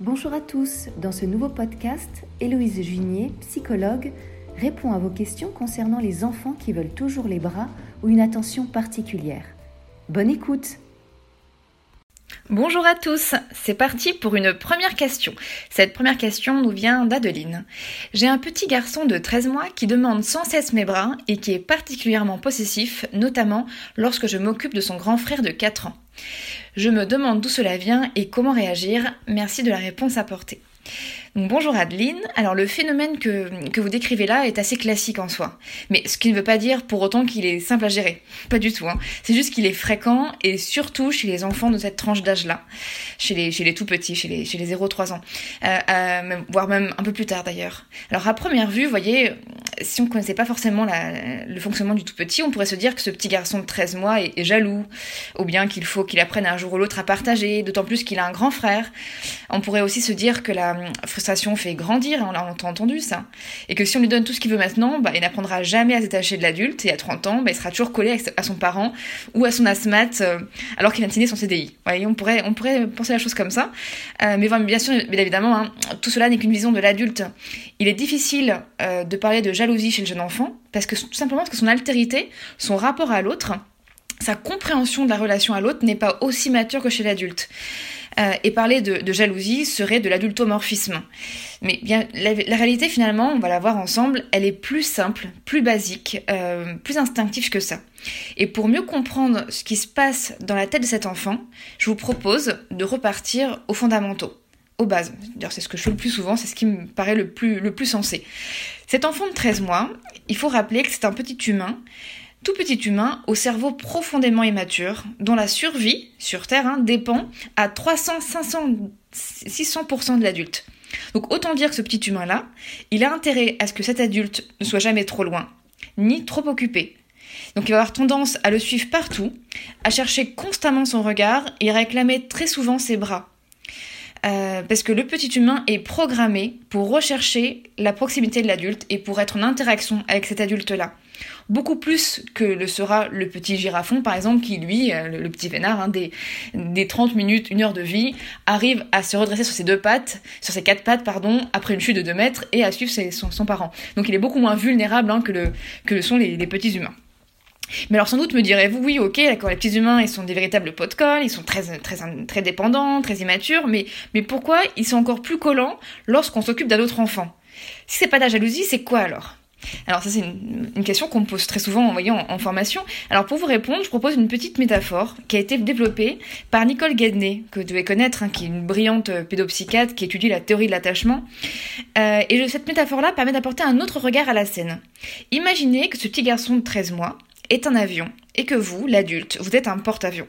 Bonjour à tous. Dans ce nouveau podcast, Héloïse Junier, psychologue, répond à vos questions concernant les enfants qui veulent toujours les bras ou une attention particulière. Bonne écoute. Bonjour à tous, c'est parti pour une première question. Cette première question nous vient d'Adeline. J'ai un petit garçon de 13 mois qui demande sans cesse mes bras et qui est particulièrement possessif, notamment lorsque je m'occupe de son grand frère de 4 ans. Je me demande d'où cela vient et comment réagir. Merci de la réponse apportée bonjour Adeline. Alors le phénomène que, vous décrivez là est assez classique en soi. Mais ce qui ne veut pas dire pour autant qu'il est simple à gérer. Pas du tout. Hein. C'est juste qu'il est fréquent et surtout chez les enfants de cette tranche d'âge-là. Chez les, chez les tout petits, chez les, chez les 0-3 ans. Euh, euh, voire même un peu plus tard d'ailleurs. Alors à première vue, vous voyez, si on ne connaissait pas forcément le fonctionnement du tout petit, on pourrait se dire que ce petit garçon de 13 mois est, jaloux. Ou bien qu'il faut qu'il apprenne un jour ou l'autre à partager, d'autant plus qu'il a un grand frère. On pourrait aussi se dire que la frustration fait grandir, on l'a entendu ça. Et que si on lui donne tout ce qu'il veut maintenant, bah, il n'apprendra jamais à se détacher de l'adulte, et à 30 ans, bah, il sera toujours collé à son parent ou à son asthmate, euh, alors qu'il vient de signer son CDI. On pourrait, on pourrait penser la chose comme ça. Euh, mais bien sûr, bien évidemment, hein, tout cela n'est qu'une vision de l'adulte. Il est difficile euh, de parler de jalousie chez le jeune enfant, parce que tout simplement parce que son altérité, son rapport à l'autre, sa compréhension de la relation à l'autre n'est pas aussi mature que chez l'adulte. Euh, et parler de, jalousie serait de l'adultomorphisme. Mais bien, la, réalité finalement, on va la voir ensemble, elle est plus simple, plus basique, euh, plus instinctive que ça. Et pour mieux comprendre ce qui se passe dans la tête de cet enfant, je vous propose de repartir aux fondamentaux, aux bases. D'ailleurs, c'est ce que je fais le plus souvent, c'est ce qui me paraît le plus, le plus sensé. Cet enfant de 13 mois, il faut rappeler que c'est un petit humain tout petit humain au cerveau profondément immature, dont la survie sur Terre hein, dépend à 300, 500, 600% de l'adulte. Donc autant dire que ce petit humain-là, il a intérêt à ce que cet adulte ne soit jamais trop loin, ni trop occupé. Donc il va avoir tendance à le suivre partout, à chercher constamment son regard et à réclamer très souvent ses bras. Euh, parce que le petit humain est programmé pour rechercher la proximité de l'adulte et pour être en interaction avec cet adulte-là beaucoup plus que le sera le petit girafon, par exemple, qui lui, euh, le, petit vénard, hein, des, des 30 minutes, une heure de vie, arrive à se redresser sur ses deux pattes, sur ses quatre pattes, pardon, après une chute de 2 mètres et à suivre ses, son, parent. Donc il est beaucoup moins vulnérable hein, que, le, que le sont les, petits humains. Mais alors sans doute me direz-vous, oui, ok, d'accord, les petits humains, ils sont des véritables pots de colle, ils sont très, très, très dépendants, très immatures, mais, mais pourquoi ils sont encore plus collants lorsqu'on s'occupe d'un autre enfant? Si c'est pas de la jalousie, c'est quoi alors? Alors ça c'est une, question qu'on me pose très souvent en, voyant en, formation. Alors pour vous répondre, je propose une petite métaphore qui a été développée par Nicole Guedney, que vous devez connaître, hein, qui est une brillante pédopsychiatre qui étudie la théorie de l'attachement. Euh, et cette métaphore-là permet d'apporter un autre regard à la scène. Imaginez que ce petit garçon de 13 mois est un avion et que vous, l'adulte, vous êtes un porte-avions.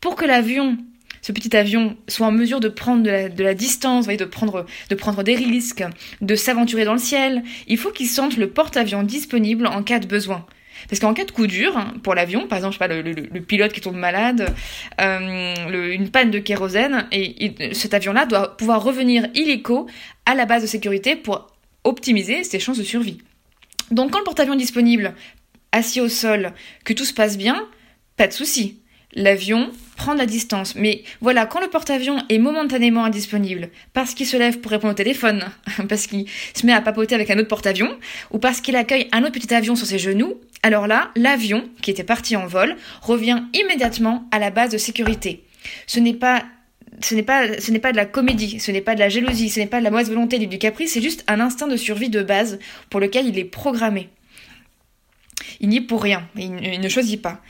Pour que l'avion ce petit avion soit en mesure de prendre de la, distance, de prendre, de prendre des risques, de s'aventurer dans le ciel, il faut qu'il sente le porte-avions disponible en cas de besoin. Parce qu'en cas de coup dur, hein, pour l'avion, par exemple, je sais pas, le, pilote qui tombe malade, euh, une panne de kérosène, et, cet avion-là doit pouvoir revenir illico à la base de sécurité pour optimiser ses chances de survie. Donc quand le porte-avions est disponible, assis au sol, que tout se passe bien, pas de souci l'avion prend la distance. Mais voilà, quand le porte-avions est momentanément indisponible, parce qu'il se lève pour répondre au téléphone, parce qu'il se met à papoter avec un autre porte-avions, ou parce qu'il accueille un autre petit avion sur ses genoux, alors là, l'avion, qui était parti en vol, revient immédiatement à la base de sécurité. Ce n'est pas ce n'est pas, ce n'est pas de la comédie, ce n'est pas de la jalousie, ce n'est pas de la mauvaise volonté du caprice, c'est juste un instinct de survie de base pour lequel il est programmé il n'y est pour rien, il, ne choisit pas.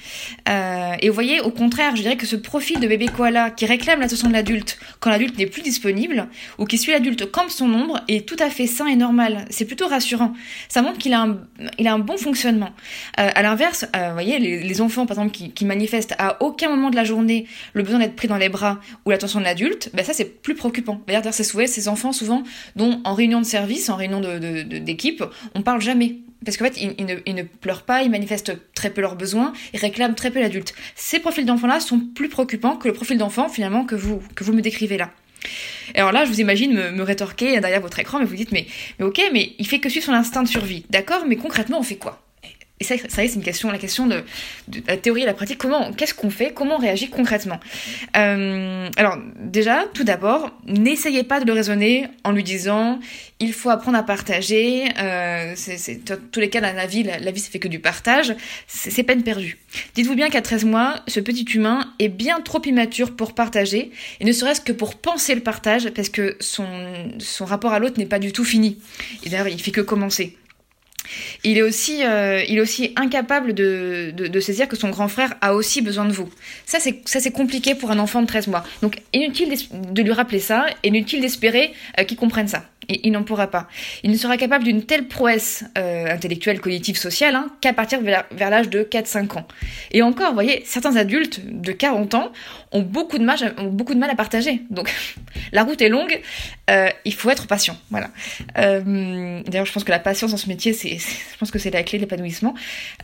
Euh, et vous voyez, au contraire, je dirais que ce profil de bébé koala qui réclame l'attention de l'adulte quand l'adulte n'est plus disponible, ou qui suit l'adulte comme son ombre, est tout à fait sain et normal. C'est plutôt rassurant. Ça montre qu'il a un, bon fonctionnement. Euh, à l'inverse, euh, vous voyez, les, enfants, par exemple, qui, manifestent à aucun moment de la journée le besoin d'être pris dans les bras ou l'attention de l'adulte, ben ça c'est plus préoccupant. D'ailleurs, c'est souvent ces enfants, souvent, dont en réunion de service, en réunion d'équipe, de, de, on parle jamais parce qu'en fait, ils, ne, pleurent pas, ils manifestent très peu leurs besoins, ils réclament très peu l'adulte. Ces profils d'enfants-là sont plus préoccupants que le profil d'enfant, finalement, que vous, que vous me décrivez là. alors là, je vous imagine me, rétorquer derrière votre écran, mais vous dites, mais, mais ok, mais il fait que suivre son instinct de survie. D'accord, mais concrètement, on fait quoi? Et ça, ça c'est une question, la question de, la théorie et la pratique. Comment, qu'est-ce qu'on fait? Comment on réagit concrètement? Euh, Alors, déjà, tout d'abord, n'essayez pas de le raisonner en lui disant il faut apprendre à partager. Euh, tous les cas dans la vie, la, vie, c'est fait que du partage. C'est, peine perdue. Dites-vous bien qu'à 13 mois, ce petit humain est bien trop immature pour partager, et ne serait-ce que pour penser le partage, parce que son, son rapport à l'autre n'est pas du tout fini. Et d'ailleurs, il fait que commencer. Il est aussi, euh, il est aussi incapable de, saisir que son grand frère a aussi besoin de vous. Ça, c'est, compliqué pour un enfant de 13 mois. Donc, inutile de lui rappeler ça, inutile d'espérer euh, qu'il comprenne ça il n'en pourra pas. Il ne sera capable d'une telle prouesse euh, intellectuelle, cognitive, sociale hein, qu'à partir vers, l'âge de 4-5 ans. Et encore, vous voyez, certains adultes de 40 ans ont beaucoup de mal, ont beaucoup de mal à partager. Donc, la route est longue, euh, il faut être patient. Voilà. Euh, d'ailleurs, je pense que la patience dans ce métier, c'est, je pense que c'est la clé de l'épanouissement.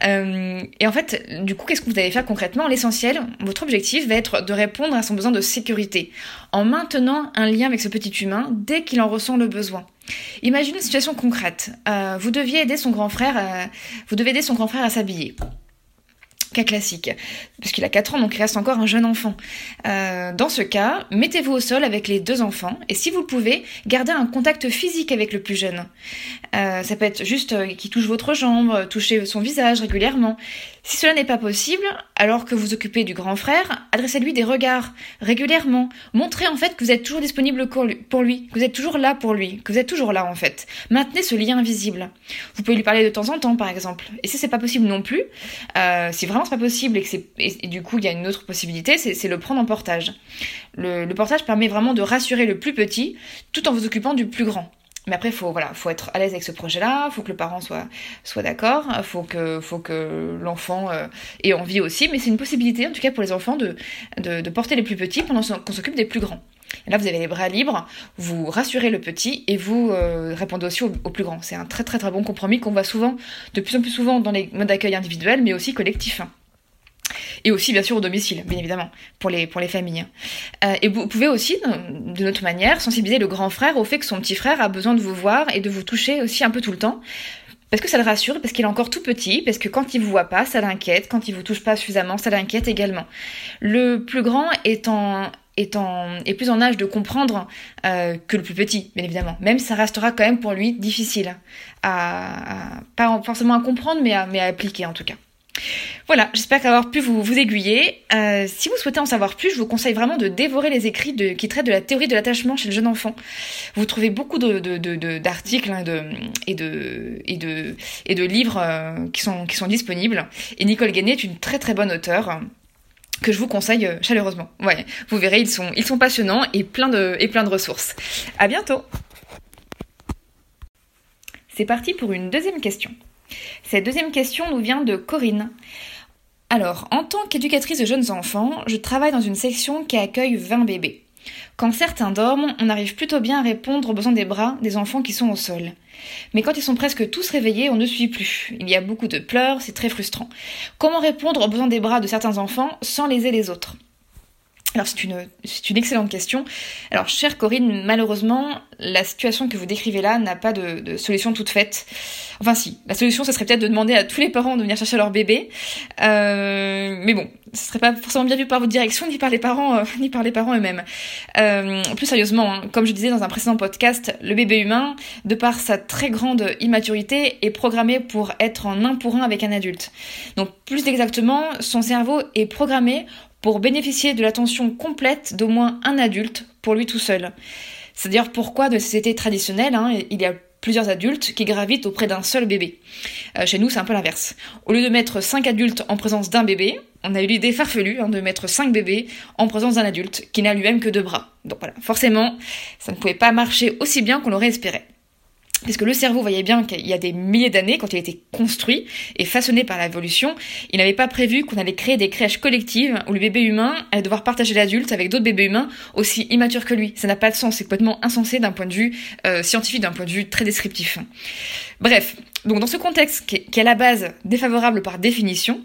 et en fait, du coup, qu'est-ce que vous allez faire concrètement? L'essentiel, votre objectif va être de répondre à son besoin de sécurité en maintenant un lien avec ce petit humain dès qu'il en ressent le besoin. Imaginez une situation concrète. Euh, vous deviez aider son grand frère, vous devez aider son grand frère à s'habiller. Cas classique, puisqu'il a 4 ans, donc il reste encore un jeune enfant. Euh, dans ce cas, mettez-vous au sol avec les deux enfants, et si vous le pouvez, gardez un contact physique avec le plus jeune. Euh, ça peut être juste qu'il touche votre jambe, toucher son visage régulièrement. Si cela n'est pas possible, alors que vous occupez du grand frère, adressez-lui des regards régulièrement. Montrez en fait que vous êtes toujours disponible pour lui, que vous êtes toujours là pour lui, que vous êtes toujours là en fait. Maintenez ce lien invisible. Vous pouvez lui parler de temps en temps par exemple. Et si c'est pas possible non plus, euh, si vraiment c'est pas possible et que c'est du coup il y a une autre possibilité, c'est le prendre en portage. Le portage permet vraiment de rassurer le plus petit tout en vous occupant du plus grand. Mais après, faut voilà, faut être à l'aise avec ce projet-là, faut que le parent soit soit d'accord, faut que faut que l'enfant euh, ait envie aussi. Mais c'est une possibilité, en tout cas pour les enfants, de de, porter les plus petits pendant qu'on s'occupe des plus grands. Et là, vous avez les bras libres, vous rassurez le petit et vous euh, répondez aussi aux au plus grands. C'est un très très très bon compromis qu'on voit souvent, de plus en plus souvent dans les modes d'accueil individuels, mais aussi collectifs. Et aussi, bien sûr, au domicile, bien évidemment, pour les, pour les familles. Euh, et vous pouvez aussi, de notre manière, sensibiliser le grand frère au fait que son petit frère a besoin de vous voir et de vous toucher aussi un peu tout le temps. Parce que ça le rassure, parce qu'il est encore tout petit, parce que quand il vous voit pas, ça l'inquiète, quand il vous touche pas suffisamment, ça l'inquiète également. Le plus grand est en, est, en, est plus en âge de comprendre euh, que le plus petit, bien évidemment. Même ça restera quand même pour lui difficile pas forcément à comprendre, mais à, mais à appliquer en tout cas. Voilà, j'espère qu'avoir pu vous, aiguiller. Euh, si vous souhaitez en savoir plus, je vous conseille vraiment de dévorer les écrits qui traitent de la théorie de l'attachement chez le jeune enfant. Vous trouvez beaucoup d'articles et, de, livres euh, qui, sont, disponibles. Et Nicole Guéné est une très très bonne auteure que je vous conseille euh, chaleureusement. Vous verrez, ils sont, ils sont passionnants et plein de, et plein de ressources. À bientôt. C'est parti pour une deuxième question. Cette deuxième question nous vient de Corinne. Alors, en tant qu'éducatrice de jeunes enfants, je travaille dans une section qui accueille 20 bébés. Quand certains dorment, on arrive plutôt bien à répondre aux besoins des bras des enfants qui sont au sol. Mais quand ils sont presque tous réveillés, on ne suit plus. Il y a beaucoup de pleurs, c'est très frustrant. Comment répondre aux besoins des bras de certains enfants sans léser les autres? Alors c'est une, c'est une excellente question. Alors chère Corinne, malheureusement, la situation que vous décrivez là n'a pas de, solution toute faite. Enfin si, la solution ce serait peut-être de demander à tous les parents de venir chercher leur bébé. Euh, mais bon, ce serait pas forcément bien vu par votre direction ni par les parents, euh, ni par les parents eux-mêmes. Euh, plus sérieusement, hein, comme je disais dans un précédent podcast, le bébé humain, de par sa très grande immaturité, est programmé pour être en un pour un avec un adulte. Donc plus exactement, son cerveau est programmé pour bénéficier de l'attention complète d'au moins un adulte pour lui tout seul. C'est-à-dire pourquoi de sociétés traditionnelles, hein, il y a plusieurs adultes qui gravitent auprès d'un seul bébé. Euh, chez nous, c'est un peu l'inverse. Au lieu de mettre cinq adultes en présence d'un bébé, on a eu l'idée farfelue hein, de mettre cinq bébés en présence d'un adulte qui n'a lui-même que deux bras. Donc voilà, forcément, ça ne pouvait pas marcher aussi bien qu'on l'aurait espéré. Parce que le cerveau voyait bien qu'il y a des milliers d'années, quand il a été construit et façonné par l'évolution, il n'avait pas prévu qu'on allait créer des crèches collectives où le bébé humain allait devoir partager l'adulte avec d'autres bébés humains aussi immatures que lui. Ça n'a pas de sens, c'est complètement insensé d'un point de vue euh, scientifique, d'un point de vue très descriptif. Bref, donc dans ce contexte qui est à la base défavorable par définition,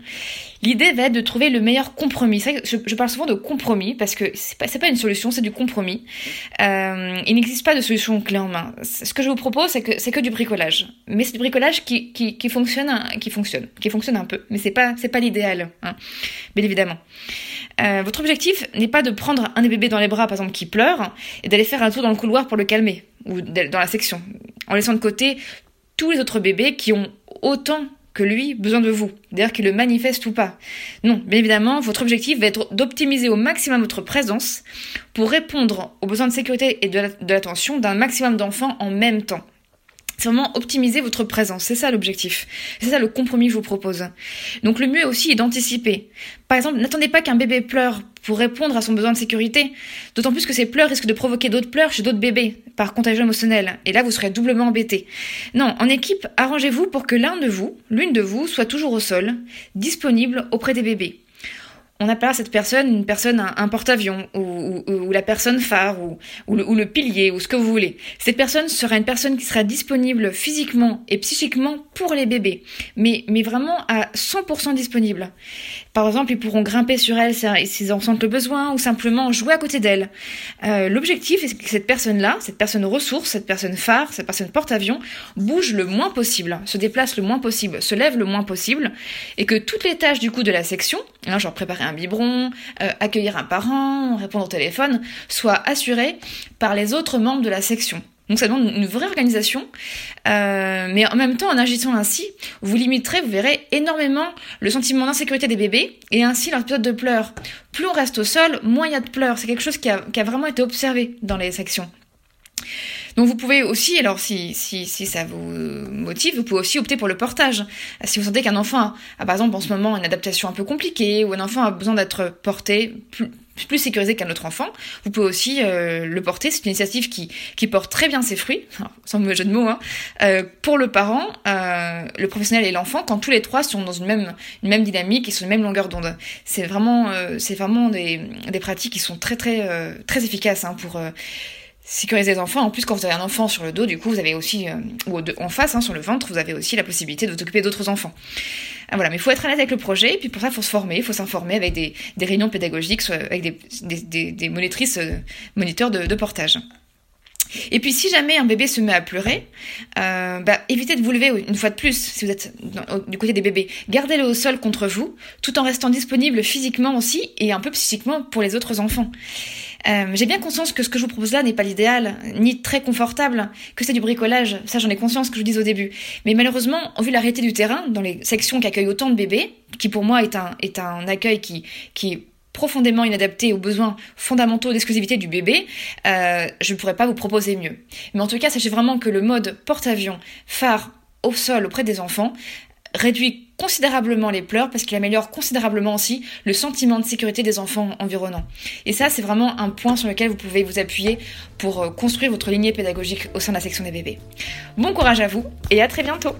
L'idée va être de trouver le meilleur compromis. Je, parle souvent de compromis parce que c'est pas, pas une solution, c'est du compromis. Euh, il n'existe pas de solution clé en main. Ce que je vous propose, c'est que c'est que du bricolage. Mais c'est du bricolage qui, qui, qui, fonctionne, qui fonctionne, qui fonctionne un peu. Mais c'est pas, c'est pas l'idéal, hein, bien évidemment. Euh, votre objectif n'est pas de prendre un des bébés dans les bras, par exemple, qui pleure, et d'aller faire un tour dans le couloir pour le calmer, ou dans la section, en laissant de côté tous les autres bébés qui ont autant que lui besoin de vous, d'ailleurs qu'il le manifeste ou pas. Non, bien évidemment, votre objectif va être d'optimiser au maximum votre présence pour répondre aux besoins de sécurité et de l'attention d'un maximum d'enfants en même temps. C'est vraiment optimiser votre présence, c'est ça l'objectif. C'est ça le compromis que je vous propose. Donc le mieux aussi est d'anticiper. Par exemple, n'attendez pas qu'un bébé pleure pour répondre à son besoin de sécurité, d'autant plus que ces pleurs risquent de provoquer d'autres pleurs chez d'autres bébés par contagion émotionnelle, et là vous serez doublement embêté. Non, en équipe, arrangez-vous pour que l'un de vous, l'une de vous, soit toujours au sol, disponible auprès des bébés on appelle cette personne une personne, un, porte-avions, ou, la personne phare, ou, le, pilier, ou ce que vous voulez. Cette personne sera une personne qui sera disponible physiquement et psychiquement pour les bébés, mais, mais vraiment à 100% disponible. Par exemple, ils pourront grimper sur elle s'ils en sentent le besoin, ou simplement jouer à côté d'elle. Euh, l'objectif est que cette personne-là, cette personne ressource, cette personne phare, cette personne porte-avions, bouge le moins possible, se déplace le moins possible, se lève le moins possible, et que toutes les tâches du coup de la section, là genre préparer un biberon, euh, accueillir un parent, répondre au téléphone, soit assuré par les autres membres de la section. Donc ça demande une vraie organisation, euh, mais en même temps, en agissant ainsi, vous limiterez, vous verrez, énormément le sentiment d'insécurité des bébés et ainsi leur période de pleurs. Plus on reste au sol, moins il y a de pleurs. C'est quelque chose qui a, a vraiment été observé dans les sections. Donc vous pouvez aussi, alors si, si, si ça vous motive, vous pouvez aussi opter pour le portage. Si vous sentez qu'un enfant a, par exemple en ce moment une adaptation un peu compliquée ou un enfant a besoin d'être porté plus, plus sécurisé qu'un autre enfant, vous pouvez aussi euh, le porter. C'est une initiative qui, qui porte très bien ses fruits, sans mauvais jeu de mots, hein, euh, pour le parent, euh, le professionnel et l'enfant, quand tous les trois sont dans une même, une même dynamique et sur une même longueur d'onde. C'est vraiment, c'est vraiment des, des pratiques qui sont très très très efficaces hein, pour sécuriser les enfants. En plus, quand vous avez un enfant sur le dos, du coup, vous avez aussi, euh, ou en face, hein, sur le ventre, vous avez aussi la possibilité de vous occuper d'autres enfants. Ah, voilà, mais il faut être à l'aise avec le projet, et puis pour ça, il faut se former, il faut s'informer avec des, réunions pédagogiques, avec des, des, des monitrices, euh, moniteurs de, de, portage. Et puis si jamais un bébé se met à pleurer, euh, bah, évitez de vous lever une fois de plus si vous êtes du côté des bébés. Gardez-le au sol contre vous, tout en restant disponible physiquement aussi et un peu psychiquement pour les autres enfants. Euh, j'ai bien conscience que ce que je vous propose là n'est pas l'idéal, ni très confortable, que c'est du bricolage. Ça, j'en ai conscience que je vous dis au début. Mais malheureusement, en vue de la réalité du terrain, dans les sections qui accueillent autant de bébés, qui pour moi est un, accueil qui, qui est profondément inadapté aux besoins fondamentaux d'exclusivité du bébé, euh, je ne pourrais pas vous proposer mieux. Mais en tout cas, sachez vraiment que le mode porte-avions, phare au sol auprès des enfants, réduit considérablement les pleurs parce qu'il améliore considérablement aussi le sentiment de sécurité des enfants environnants. Et ça, c'est vraiment un point sur lequel vous pouvez vous appuyer pour euh, construire votre lignée pédagogique au sein de la section des bébés. Bon courage à vous et à très bientôt